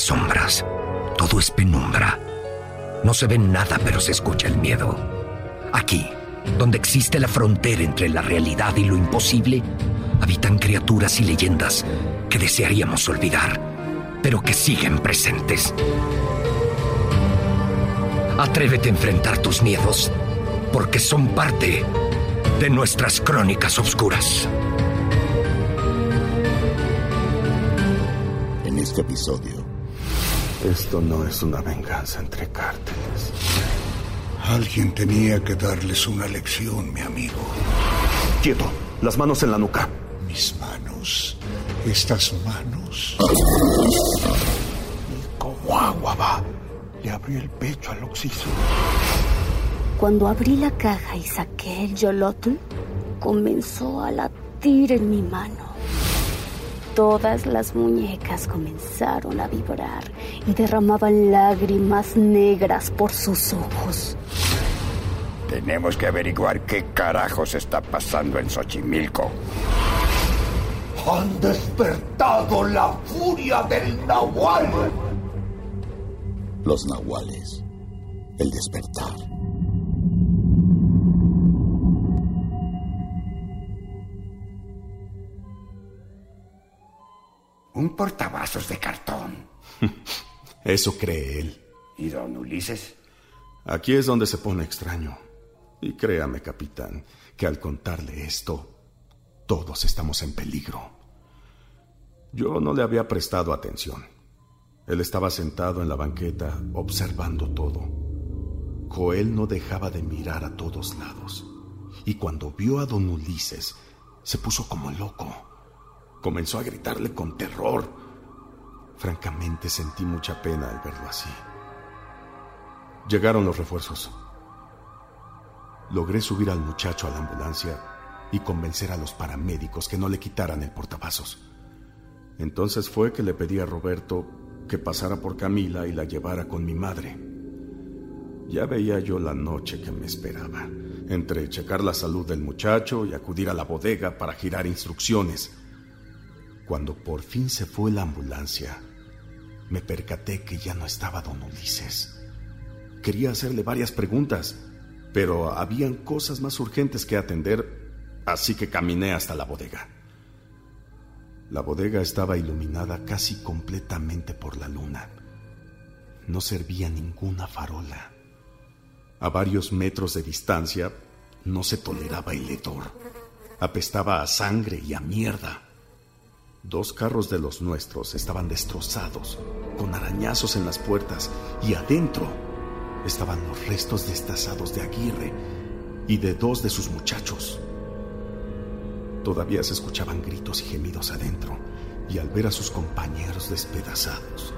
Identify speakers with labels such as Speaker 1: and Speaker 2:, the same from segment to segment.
Speaker 1: Sombras, todo es penumbra. No se ve nada, pero se escucha el miedo. Aquí, donde existe la frontera entre la realidad y lo imposible, habitan criaturas y leyendas que desearíamos olvidar, pero que siguen presentes. Atrévete a enfrentar tus miedos, porque son parte de nuestras crónicas oscuras.
Speaker 2: En este episodio,
Speaker 3: Esto no es una venganza entre cárteles.
Speaker 4: Alguien tenía que darles una lección, mi amigo.
Speaker 3: Quieto, las manos en la nuca.
Speaker 4: Mis manos. Estas manos.
Speaker 3: Como agua va. Le abrí el pecho al oxiso.
Speaker 5: Cuando abrí la caja y saqué el yolotl, comenzó a latir en mi mano. Todas las muñecas comenzaron a vibrar y derramaban lágrimas negras por sus ojos.
Speaker 6: Tenemos que averiguar qué carajos está pasando en Xochimilco.
Speaker 4: Han despertado la furia del Nahual.
Speaker 2: los nahuales, el despertar.
Speaker 6: Un portavasos de cartón.
Speaker 3: Eso cree él.
Speaker 6: ¿Y don Ulises?
Speaker 3: Aquí es donde se pone extraño. Y créame, capitán, que al contarle esto, todos estamos en peligro. Yo no le había prestado atención. Él estaba sentado en la banqueta observando todo. Joel no dejaba de mirar a todos lados. Y cuando vio a don Ulises, se puso como loco. Comenzó a gritarle con terror. Francamente sentí mucha pena al verlo así. Llegaron los refuerzos. Logré subir al muchacho a la ambulancia y convencer a los paramédicos que no le quitaran el portavasos. Entonces fue que le pedí a Roberto que pasara por Camila y la llevara con mi madre. Ya veía yo la noche que me esperaba, entre checar la salud del muchacho y acudir a la bodega para girar instrucciones. Cuando por fin se fue la ambulancia, me percaté que ya no estaba don Ulises. Quería hacerle varias preguntas, pero habían cosas más urgentes que atender, así que caminé hasta la bodega. La bodega estaba iluminada casi completamente por la luna. No servía ninguna farola. A varios metros de distancia no se toleraba el hedor. Apestaba a sangre y a mierda. Dos carros de los nuestros estaban destrozados, con arañazos en las puertas, y adentro estaban los restos destazados de Aguirre y de dos de sus muchachos. Todavía se escuchaban gritos y gemidos adentro, y al ver a sus compañeros despedazados,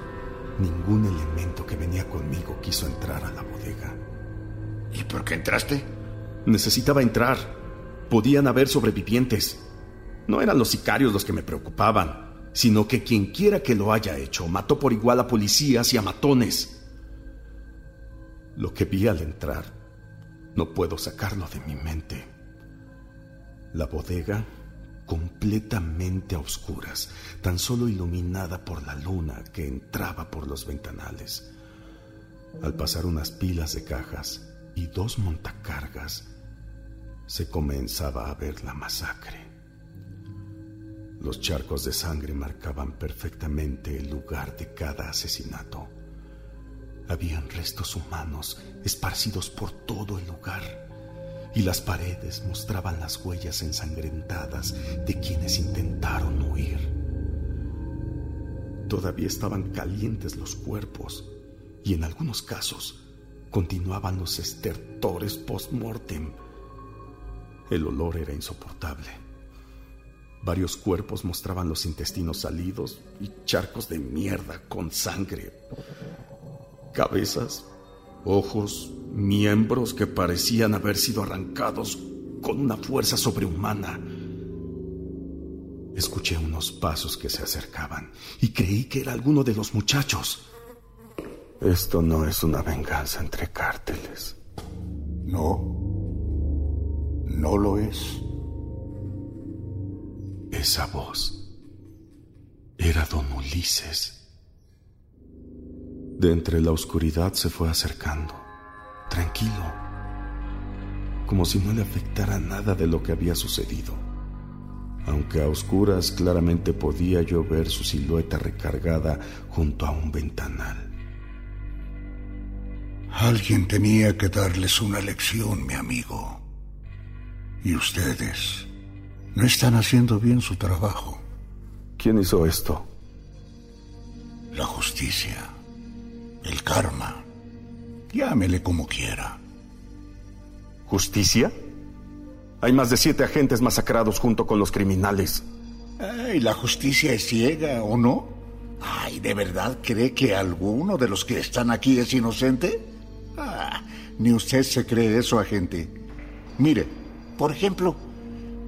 Speaker 3: ningún elemento que venía conmigo quiso entrar a la bodega.
Speaker 6: ¿Y por qué entraste?
Speaker 3: Necesitaba entrar. Podían haber sobrevivientes. No eran los sicarios los que me preocupaban, sino que quien quiera que lo haya hecho mató por igual a policías y a matones. Lo que vi al entrar no puedo sacarlo de mi mente. La bodega completamente a oscuras, tan solo iluminada por la luna que entraba por los ventanales. Al pasar unas pilas de cajas y dos montacargas, se comenzaba a ver la masacre. Los charcos de sangre marcaban perfectamente el lugar de cada asesinato. Habían restos humanos esparcidos por todo el lugar y las paredes mostraban las huellas ensangrentadas de quienes intentaron huir. Todavía estaban calientes los cuerpos y en algunos casos continuaban los estertores post-mortem. El olor era insoportable. Varios cuerpos mostraban los intestinos salidos y charcos de mierda con sangre. Cabezas, ojos, miembros que parecían haber sido arrancados con una fuerza sobrehumana. Escuché unos pasos que se acercaban y creí que era alguno de los muchachos. Esto no es una venganza entre cárteles.
Speaker 4: No. No lo es.
Speaker 3: Esa voz era don Ulises. De entre la oscuridad se fue acercando, tranquilo, como si no le afectara nada de lo que había sucedido. Aunque a oscuras claramente podía yo ver su silueta recargada junto a un ventanal.
Speaker 4: Alguien tenía que darles una lección, mi amigo. Y ustedes no están haciendo bien su trabajo.
Speaker 3: ¿Quién hizo esto?
Speaker 4: La justicia, el karma, llámele como quiera.
Speaker 3: ¿Justicia? Hay más de siete agentes masacrados junto con los criminales.
Speaker 4: Ay, la justicia es ciega, ¿o no? Ay, ¿de verdad cree que alguno de los que están aquí es inocente? Ah, ni usted se cree eso, agente. Mire, por ejemplo,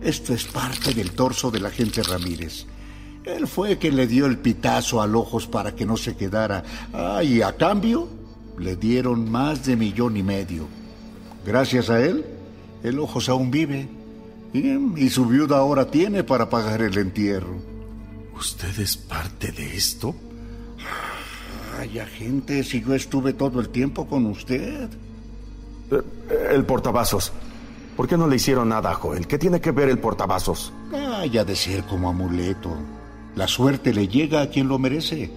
Speaker 4: esto es parte del torso del agente Ramírez. Él fue quien le dio el pitazo al ojos para que no se quedara. Ah, y a cambio le dieron más de millón y medio. Gracias a él, el ojos aún vive. Y, y su viuda ahora tiene para pagar el entierro.
Speaker 3: ¿Usted es parte de esto?
Speaker 4: Ay, agente, si yo estuve todo el tiempo con usted.
Speaker 3: Eh, el portavasos. ¿Por qué no le hicieron nada a Joel? ¿Qué tiene que ver el portavasos?
Speaker 4: Ay, ha de ser como amuleto. La suerte le llega a quien lo merece.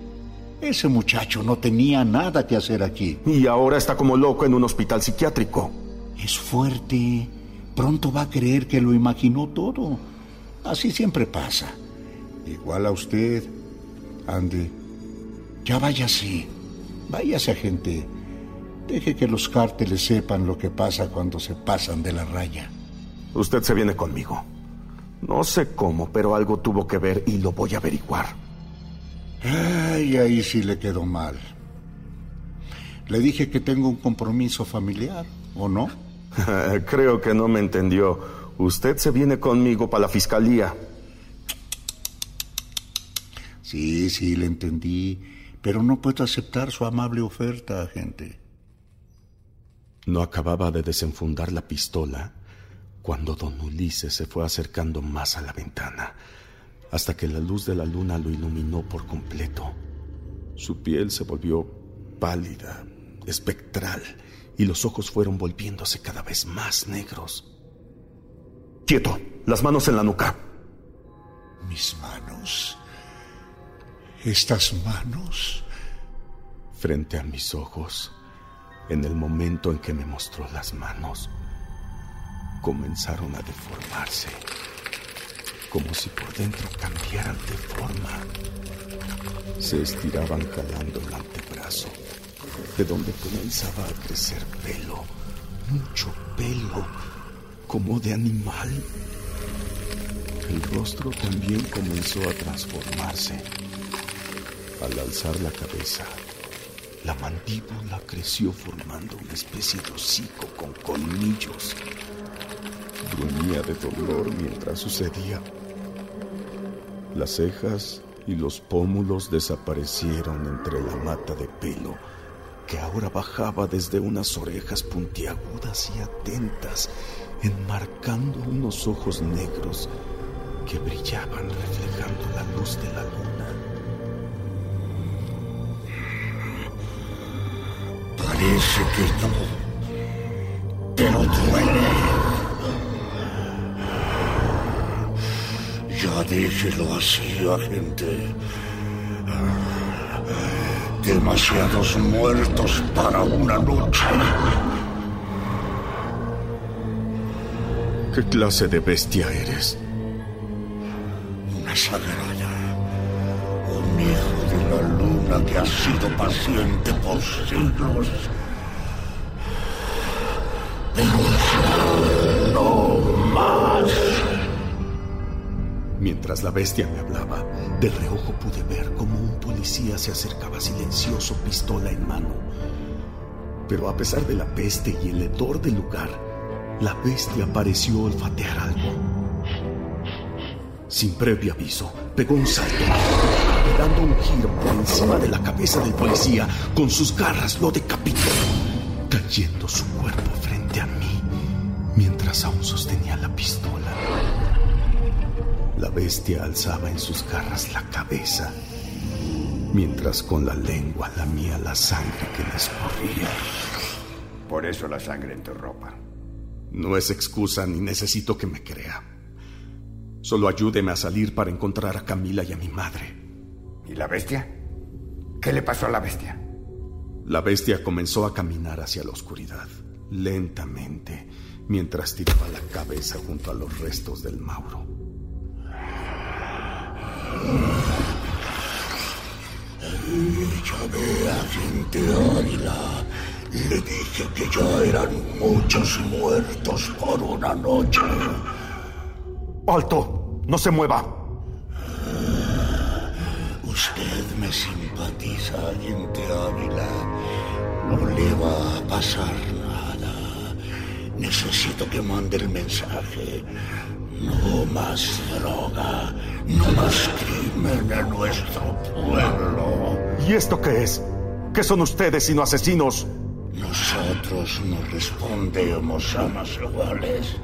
Speaker 4: Ese muchacho no tenía nada que hacer aquí.
Speaker 3: Y ahora está como loco en un hospital psiquiátrico.
Speaker 4: Es fuerte. Pronto va a creer que lo imaginó todo. Así siempre pasa. Igual a usted. Andy, ya váyase. Váyase, gente. Deje que los cárteles sepan lo que pasa cuando se pasan de la raya.
Speaker 3: Usted se viene conmigo. No sé cómo, pero algo tuvo que ver y lo voy a averiguar.
Speaker 4: Ay, ahí sí le quedó mal. Le dije que tengo un compromiso familiar, ¿o no?
Speaker 3: Creo que no me entendió. Usted se viene conmigo para la fiscalía.
Speaker 4: Sí, sí, le entendí, pero no puedo aceptar su amable oferta, agente.
Speaker 3: No acababa de desenfundar la pistola cuando don Ulises se fue acercando más a la ventana, hasta que la luz de la luna lo iluminó por completo. Su piel se volvió pálida, espectral, y los ojos fueron volviéndose cada vez más negros. Quieto, las manos en la nuca.
Speaker 4: Mis manos. Estas manos.
Speaker 3: Frente a mis ojos, en el momento en que me mostró las manos, comenzaron a deformarse, como si por dentro cambiaran de forma. Se estiraban jalando el antebrazo, de donde comenzaba a crecer pelo, mucho pelo, como de animal. El rostro también comenzó a transformarse. Al alzar la cabeza, la mandíbula creció formando una especie de hocico con colmillos. Gruñía de dolor mientras sucedía. Las cejas y los pómulos desaparecieron entre la mata de pelo que ahora bajaba desde unas orejas puntiagudas y atentas, enmarcando unos ojos negros que brillaban reflejando la luz de la luna.
Speaker 4: Parece que no, pero duele. Ya déjelo así, agente. Demasiados muertos para una noche.
Speaker 3: ¿Qué clase de bestia eres?
Speaker 4: Una sagrada que ha sido paciente por siglos. No más.
Speaker 3: Mientras la bestia me hablaba, de reojo pude ver cómo un policía se acercaba silencioso, pistola en mano. Pero a pesar de la peste y el hedor del lugar, la bestia pareció olfatear algo. Sin previo aviso, pegó un salto dando un giro por encima de la cabeza del policía, con sus garras lo decapitó, cayendo su cuerpo frente a mí mientras aún sostenía la pistola. La bestia alzaba en sus garras la cabeza, mientras con la lengua lamía la sangre que le escurría.
Speaker 6: Por eso la sangre en tu ropa.
Speaker 3: No es excusa ni necesito que me crea. Solo ayúdeme a salir para encontrar a Camila y a mi madre.
Speaker 6: ¿Y la bestia? ¿Qué le pasó a la bestia?
Speaker 3: La bestia comenzó a caminar hacia la oscuridad, lentamente, mientras tiraba la cabeza junto a los restos del Mauro.
Speaker 4: Llamé a gente águila. Le dije que ya eran muchos muertos por una noche.
Speaker 7: ¡Alto! ¡No se mueva!
Speaker 4: Usted me simpatiza, agente Ávila. No le va a pasar nada. Necesito que mande el mensaje. No más droga, no más crimen en nuestro pueblo.
Speaker 7: ¿Y esto qué es? ¿Qué son ustedes sino asesinos?
Speaker 4: Nosotros no respondemos a más iguales.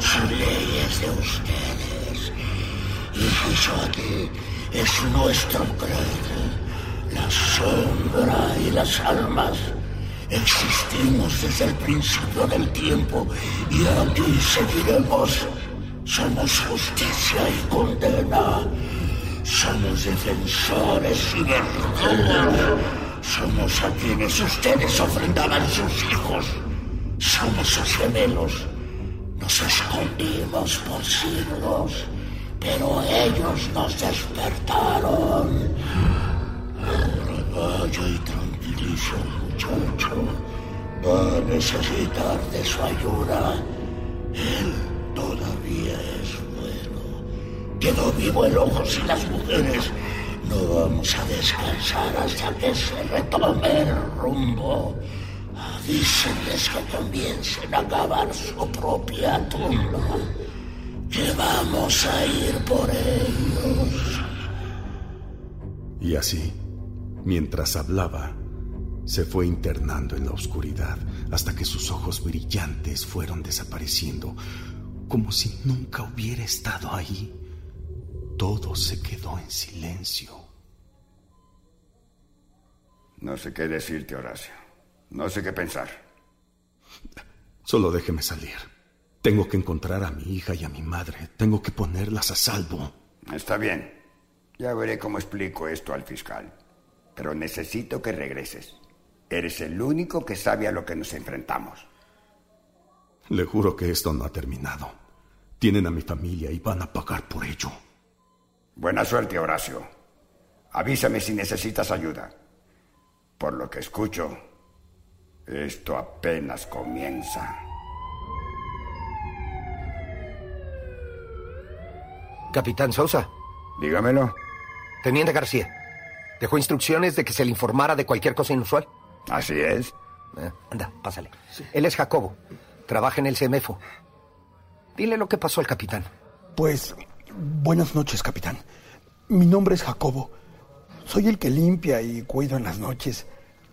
Speaker 4: Son leyes de ustedes. Y aquí es nuestro credo. La sombra y las almas. Existimos desde el principio del tiempo y aquí seguiremos. Somos justicia y condena. Somos defensores y verdugos. Somos a quienes ustedes ofrendaban sus hijos. Somos sus gemelos. Nos escondimos por siglos, pero ellos nos despertaron. Ahora vaya y tranquilice al muchacho. Va a necesitar de su ayuda. Él todavía es bueno. Quedó vivo el ojos y las mujeres. No vamos a descansar hasta que se retome el rumbo. Avísenles que comiencen a cavar su propia tumba. Que vamos a ir por ellos.
Speaker 3: Y así, mientras hablaba, se fue internando en la oscuridad hasta que sus ojos brillantes fueron desapareciendo, como si nunca hubiera estado ahí. Todo se quedó en silencio.
Speaker 6: No sé qué decirte, Horacio. No sé qué pensar.
Speaker 3: Solo déjeme salir. Tengo que encontrar a mi hija y a mi madre. Tengo que ponerlas a salvo.
Speaker 6: Está bien. Ya veré cómo explico esto al fiscal. Pero necesito que regreses. Eres el único que sabe a lo que nos enfrentamos.
Speaker 3: Le juro que esto no ha terminado. Tienen a mi familia y van a pagar por ello.
Speaker 6: Buena suerte, Horacio. Avísame si necesitas ayuda. Por lo que escucho, esto apenas comienza.
Speaker 1: Capitán Sosa,
Speaker 6: Dígamelo.
Speaker 1: Teniente García, dejó instrucciones de que se le informara de cualquier cosa inusual.
Speaker 6: Así es.
Speaker 1: Eh, anda, pásale. Él es Jacobo. Trabaja en el CEMEFO. Dile lo que pasó al capitán.
Speaker 8: Pues, buenas noches, capitán. Mi nombre es Jacobo. Soy el que limpia y cuido en las noches.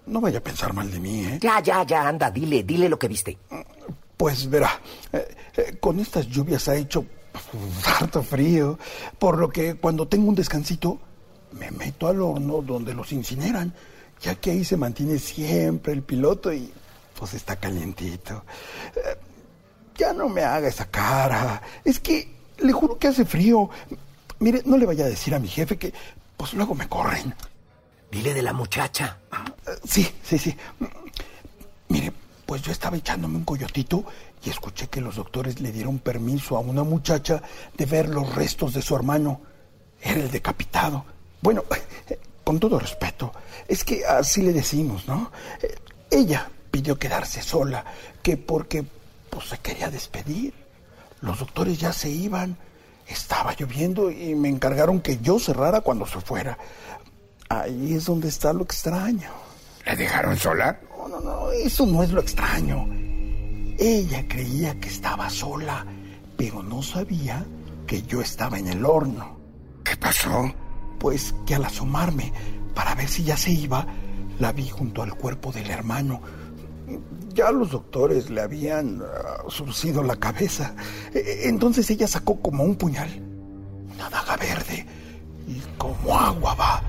Speaker 8: No vaya a pensar mal de mí, ¿eh?
Speaker 1: Ya, ya, ya, anda, dile, dile lo que viste.
Speaker 8: Pues verá, eh, eh, con estas lluvias ha hecho harto frío, por lo que cuando tengo un descansito me meto al horno donde los incineran, ya que ahí se mantiene siempre el piloto y pues está calientito. Eh, ya no me haga esa cara, es que Le juro que hace frío. Mire, no le vaya a decir a mi jefe que pues luego me corren.
Speaker 1: Dile de la muchacha.
Speaker 8: Sí, sí, sí. Mire, pues yo estaba echándome un coyotito y escuché que los doctores le dieron permiso a una muchacha de ver los restos de su hermano. Era el decapitado. Bueno, con todo respeto, es que así le decimos, ¿no? Ella pidió quedarse sola, que porque pues, se quería despedir. Los doctores ya se iban. Estaba lloviendo y me encargaron que yo cerrara cuando se fuera. Ahí es donde está lo extraño.
Speaker 6: ¿La dejaron sola?
Speaker 8: No, no, no, eso no es lo extraño. Ella creía que estaba sola, pero no sabía que yo estaba en el horno.
Speaker 6: ¿Qué pasó?
Speaker 8: Pues que al asomarme para ver si ya se iba, la vi junto al cuerpo del hermano. Ya los doctores le habían uh, surcido la cabeza. E, entonces ella sacó como un puñal, una daga verde, y como agua va,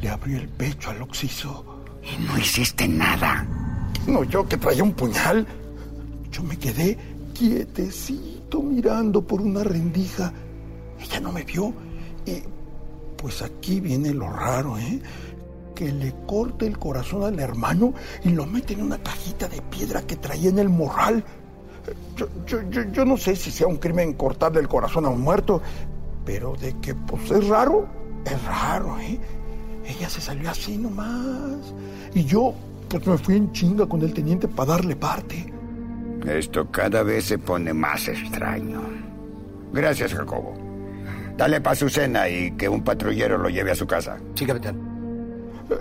Speaker 8: le abrió el pecho al oxiso.
Speaker 6: ¿Y no hiciste nada?
Speaker 8: No, yo que traía un puñal. Yo me quedé quietecito mirando por una rendija. Ella no me vio. Y pues aquí viene lo raro, ¿eh? Que le corte el corazón al hermano y lo mete en una cajita de piedra que traía en el morral. Yo, yo, yo, yo no sé si sea un crimen cortarle el corazón a un muerto, pero de que pues es raro, es raro, ¿eh? Ella se salió así nomás. Y yo, pues me fui en chinga con el teniente para darle parte.
Speaker 6: Esto cada vez se pone más extraño. Gracias, Jacobo. Dale para su cena y que un patrullero lo lleve a su casa.
Speaker 1: Sí, capitán.
Speaker 8: Eh,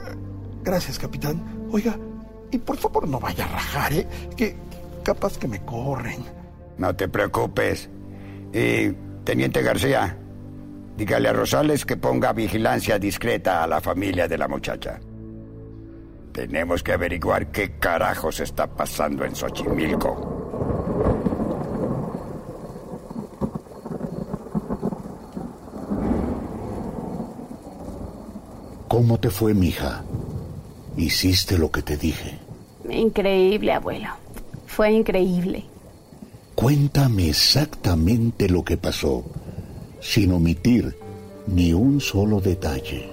Speaker 8: gracias, capitán. Oiga, y por favor no vaya a rajar, ¿eh? Que capaz que me corren.
Speaker 6: No te preocupes. Y, teniente García, dígale a Rosales que ponga vigilancia discreta a la familia de la muchacha. Tenemos que averiguar qué carajos está pasando en Xochimilco.
Speaker 4: ¿Cómo te fue, mija? ¿Hiciste lo que te dije?
Speaker 5: Increíble, abuelo. Fue increíble.
Speaker 4: Cuéntame exactamente lo que pasó, sin omitir ni un solo detalle.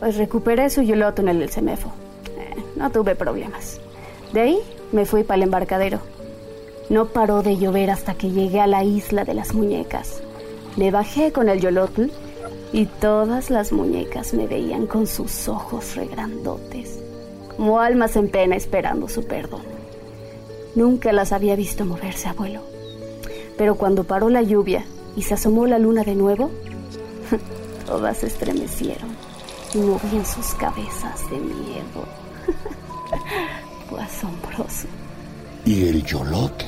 Speaker 5: Pues recuperé su yoloto en el semefo. Eh, no tuve problemas. De ahí me fui para el embarcadero. No paró de llover hasta que llegué a la isla de las muñecas. Me bajé con el yolotl y todas las muñecas me veían con sus ojos regrandotes, como almas en pena esperando su perdón. Nunca las había visto moverse, abuelo. Pero cuando paró la lluvia y se asomó la luna de nuevo, todas se estremecieron y movían sus cabezas de miedo. Fue asombroso.
Speaker 4: ¿Y el Yolot?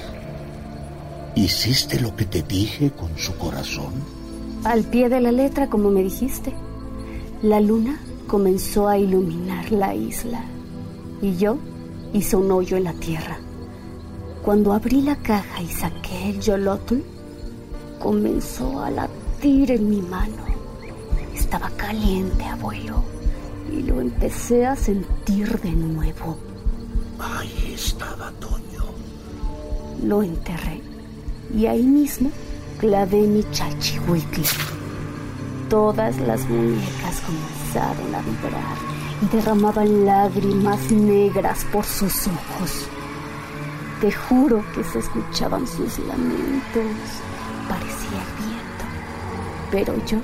Speaker 4: ¿Hiciste lo que te dije con su corazón?
Speaker 5: Al pie de la letra, como me dijiste. La luna comenzó a iluminar la isla y yo hice un hoyo en la tierra. Cuando abrí la caja y saqué el yolotl, comenzó a latir en mi mano. Estaba caliente, abuelo, y lo empecé a sentir de nuevo.
Speaker 4: Ahí estaba Toño.
Speaker 5: Lo enterré y ahí mismo clavé mi chachihuicle. Todas las muñecas comenzaron a vibrar y derramaban lágrimas negras por sus ojos. Te juro que se escuchaban sus lamentos. Parecía el viento. Pero yo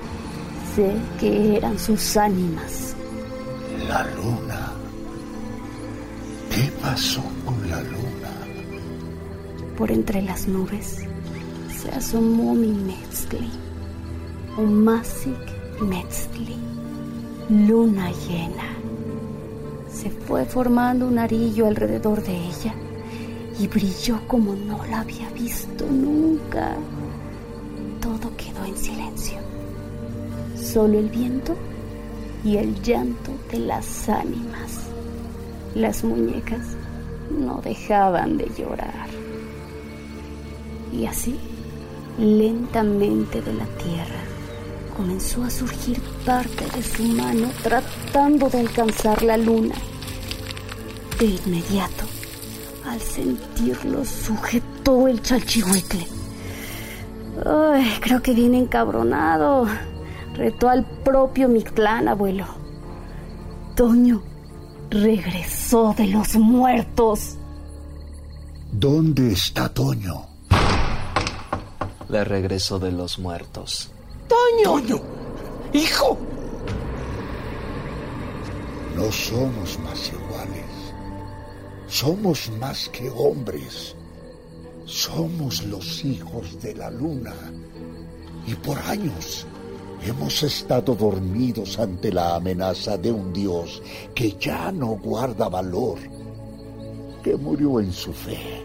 Speaker 5: sé que eran sus ánimas.
Speaker 4: La luna. ¿Qué pasó con la luna?
Speaker 5: Por entre las nubes se asomó mi Metzli, un Masik Metzli, luna llena. Se fue formando un arillo alrededor de ella y brilló como no la había visto nunca. Todo quedó en silencio. Solo el viento y el llanto de las ánimas. Las muñecas no dejaban de llorar. Y así lentamente de la tierra. Comenzó a surgir parte de su mano tratando de alcanzar la luna. De inmediato, al sentirlo, sujetó el chalchihuecle. Ay, creo que viene encabronado. Retó al propio Mictlán, abuelo. Toño regresó de los muertos.
Speaker 4: ¿Dónde está Toño?
Speaker 9: Le regresó de los muertos.
Speaker 8: ¡Toño! ¡Toño! ¡Hijo!
Speaker 4: No somos más iguales. Somos más que hombres. Somos los hijos de la luna. Y por años hemos estado dormidos ante la amenaza de un Dios que ya no guarda valor, que murió en su fe.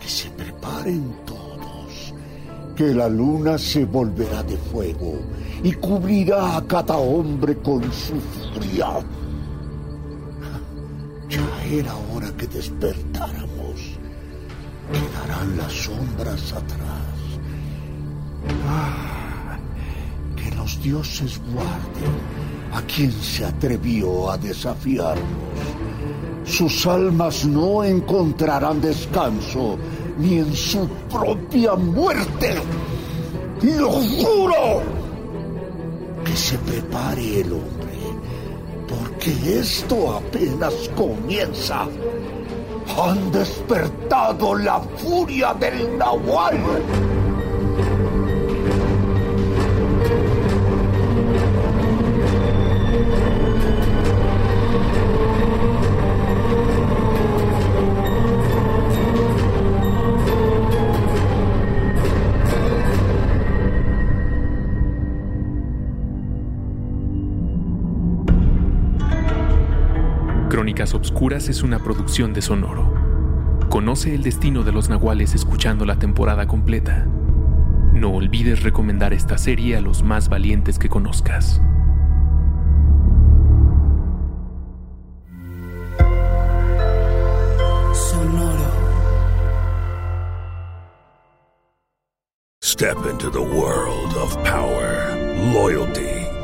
Speaker 4: Que se preparen todos, que la luna se volverá de fuego y cubrirá a cada hombre con su furia. Era hora que despertáramos quedarán las sombras atrás. Ah, que los dioses guarden a quien se atrevió a desafiarnos. Sus almas no encontrarán descanso ni en su propia muerte. ¡Lo juro! Que se prepare el hombre, porque esto apenas comienza han despertado la furia del Nahual.
Speaker 10: Crónicas Obscuras es una producción de Sonoro. Conoce el destino de los nahuales escuchando la temporada completa. No olvides recomendar esta serie a los más valientes que conozcas.
Speaker 11: Sonoro.
Speaker 12: Step into the world of power, loyalty,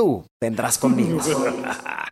Speaker 13: Tú vendrás conmigo.